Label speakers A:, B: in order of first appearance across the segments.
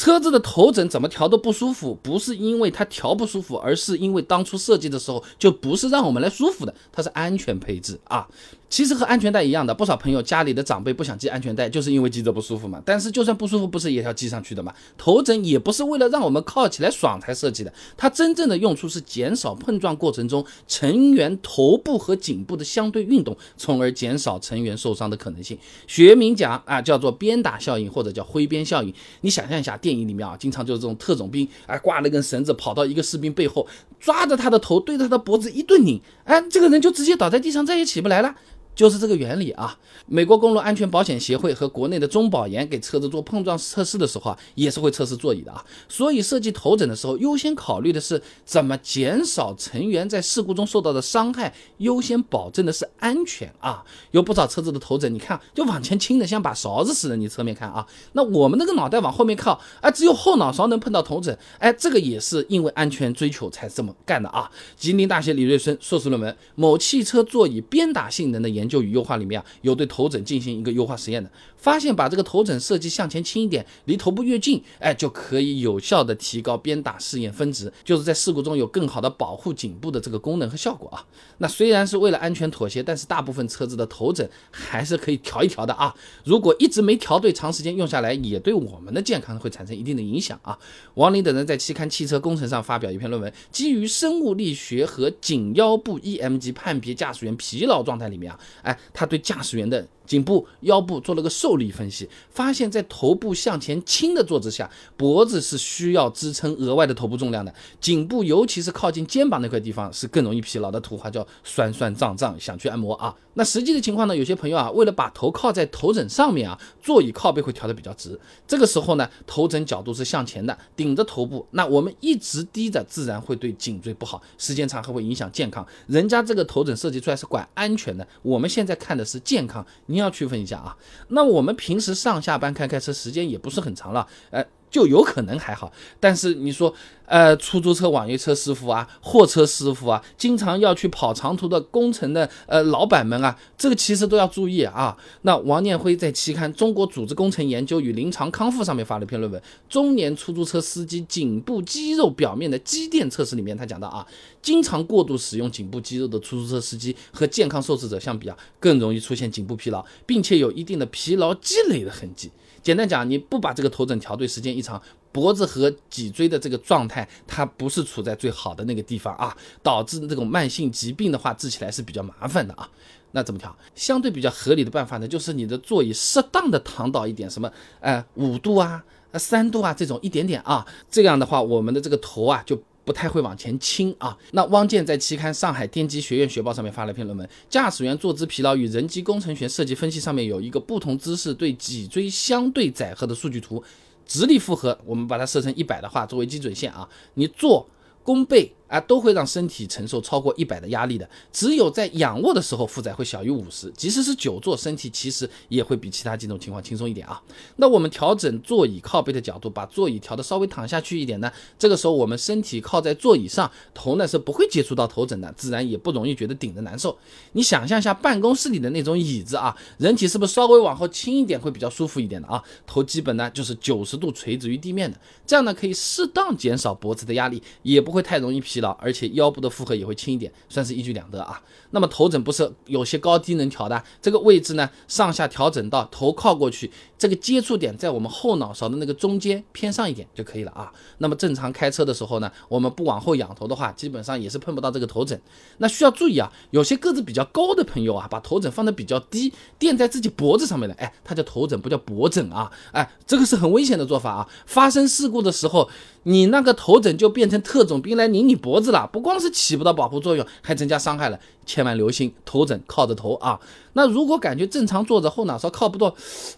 A: 车子的头枕怎么调都不舒服，不是因为它调不舒服，而是因为当初设计的时候就不是让我们来舒服的，它是安全配置啊。其实和安全带一样的，不少朋友家里的长辈不想系安全带，就是因为系着不舒服嘛。但是就算不舒服，不是也要系上去的嘛？头枕也不是为了让我们靠起来爽才设计的，它真正的用处是减少碰撞过程中成员头部和颈部的相对运动，从而减少成员受伤的可能性。学名讲啊，叫做鞭打效应或者叫挥鞭效应。你想象一下，电影里面啊，经常就是这种特种兵，啊，挂了根绳子跑到一个士兵背后，抓着他的头，对着他的脖子一顿拧，哎，这个人就直接倒在地上，再也起不来了。就是这个原理啊！美国公路安全保险协会和国内的中保研给车子做碰撞测试的时候啊，也是会测试座椅的啊。所以设计头枕的时候，优先考虑的是怎么减少成员在事故中受到的伤害，优先保证的是安全啊。有不少车子的头枕，你看就往前倾的像把勺子似的，你侧面看啊。那我们那个脑袋往后面靠，哎，只有后脑勺能碰到头枕，哎，这个也是因为安全追求才这么干的啊。吉林大学李瑞生硕士论文《某汽车座椅鞭打性能的研》。研究与优化里面啊，有对头枕进行一个优化实验的，发现把这个头枕设计向前倾一点，离头部越近，哎，就可以有效的提高鞭打试验分值，就是在事故中有更好的保护颈部的这个功能和效果啊。那虽然是为了安全妥协，但是大部分车子的头枕还是可以调一调的啊。如果一直没调对，长时间用下来，也对我们的健康会产生一定的影响啊。王林等人在期刊《汽车工程》上发表一篇论文，基于生物力学和颈腰部 EMG 判别驾驶员疲劳状态里面啊。哎，他对驾驶员的。颈部、腰部做了个受力分析，发现，在头部向前倾的坐姿下，脖子是需要支撑额外的头部重量的。颈部，尤其是靠近肩膀那块地方，是更容易疲劳的。图话叫酸酸胀胀，想去按摩啊。那实际的情况呢？有些朋友啊，为了把头靠在头枕上面啊，座椅靠背会调得比较直。这个时候呢，头枕角度是向前的，顶着头部。那我们一直低着，自然会对颈椎不好，时间长还会影响健康。人家这个头枕设计出来是管安全的，我我们现在看的是健康。你。要区分一下啊，那我们平时上下班开开车时间也不是很长了，呃，就有可能还好。但是你说，呃，出租车、网约车师傅啊，货车师傅啊，经常要去跑长途的工程的呃老板们啊，这个其实都要注意啊。那王念辉在期刊《中国组织工程研究与临床康复》上面发了一篇论文，《中年出租车司机颈部肌肉表面的肌电测试》里面，他讲到啊，经常过度使用颈部肌肉的出租车司机和健康受试者相比啊，更容易出现颈部疲劳，并且有一定的疲劳积累的痕迹。简单讲，你不把这个头枕调对，时间一长，脖子和脊椎的这个状态，它不是处在最好的那个地方啊，导致这种慢性疾病的话，治起来是比较麻烦的啊。那怎么调？相对比较合理的办法呢，就是你的座椅适当的躺倒一点，什么，呃，五度啊，呃，三度啊，这种一点点啊，这样的话，我们的这个头啊就。不太会往前倾啊。那汪建在期刊《上海电机学院学报》上面发了一篇论文，《驾驶员坐姿疲劳与人机工程学设计分析》，上面有一个不同姿势对脊椎相对载荷的数据图，直立负荷，我们把它设成一百的话作为基准线啊，你坐弓背。啊，都会让身体承受超过一百的压力的。只有在仰卧的时候，负载会小于五十。即使是久坐，身体其实也会比其他几种情况轻松一点啊。那我们调整座椅靠背的角度，把座椅调的稍微躺下去一点呢？这个时候我们身体靠在座椅上，头呢是不会接触到头枕的，自然也不容易觉得顶着难受。你想象一下办公室里的那种椅子啊，人体是不是稍微往后倾一点会比较舒服一点的啊？头基本呢就是九十度垂直于地面的，这样呢可以适当减少脖子的压力，也不会太容易疲。而且腰部的负荷也会轻一点，算是一举两得啊。那么头枕不是有些高低能调的，这个位置呢，上下调整到头靠过去，这个接触点在我们后脑勺的那个中间偏上一点就可以了啊。那么正常开车的时候呢，我们不往后仰头的话，基本上也是碰不到这个头枕。那需要注意啊，有些个子比较高的朋友啊，把头枕放的比较低，垫在自己脖子上面了，哎，它叫头枕，不叫脖枕啊，哎，这个是很危险的做法啊。发生事故的时候，你那个头枕就变成特种兵来拧你脖。脖子了，不光是起不到保护作用，还增加伤害了。千万留心，头枕靠着头啊。那如果感觉正常坐着，后脑勺靠不到，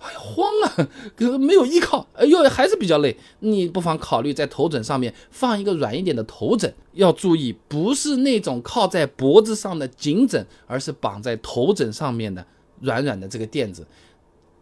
A: 哎呀慌啊，没有依靠，哎呦还是比较累。你不妨考虑在头枕上面放一个软一点的头枕。要注意，不是那种靠在脖子上的颈枕，而是绑在头枕上面的软软的这个垫子。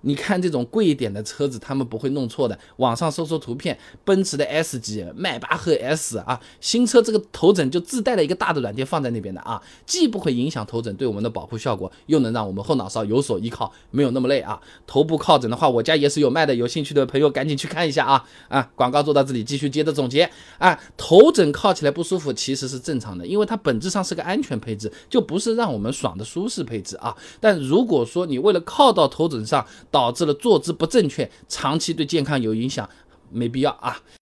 A: 你看这种贵一点的车子，他们不会弄错的。网上搜搜图片，奔驰的 S 级、迈巴赫 S 啊，新车这个头枕就自带了一个大的软件放在那边的啊，既不会影响头枕对我们的保护效果，又能让我们后脑勺有所依靠，没有那么累啊。头部靠枕的话，我家也是有卖的，有兴趣的朋友赶紧去看一下啊啊！广告做到这里，继续接着总结啊。头枕靠起来不舒服其实是正常的，因为它本质上是个安全配置，就不是让我们爽的舒适配置啊。但如果说你为了靠到头枕上，导致了坐姿不正确，长期对健康有影响，没必要啊。